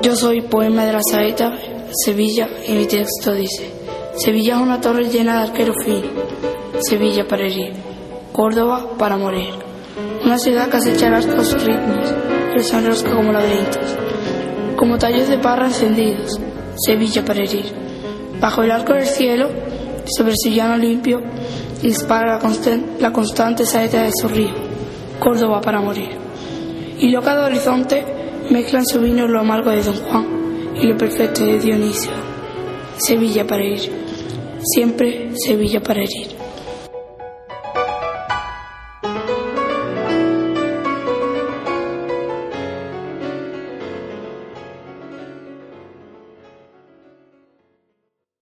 Yo soy poema de la saeta, Sevilla, y mi texto dice, Sevilla es una torre llena de arquero fino, Sevilla para herir, Córdoba para morir. Una ciudad que acecha sus ritmos, que se enrosca como laberintos, como tallos de parra encendidos, Sevilla para herir. Bajo el arco del cielo, sobre su llano limpio, dispara la, la constante saeta de su río, Córdoba para morir. Y loca de horizonte, mezclan su vino lo amargo de Don Juan y lo perfecto de Dionisio. Sevilla para ir, siempre Sevilla para herir.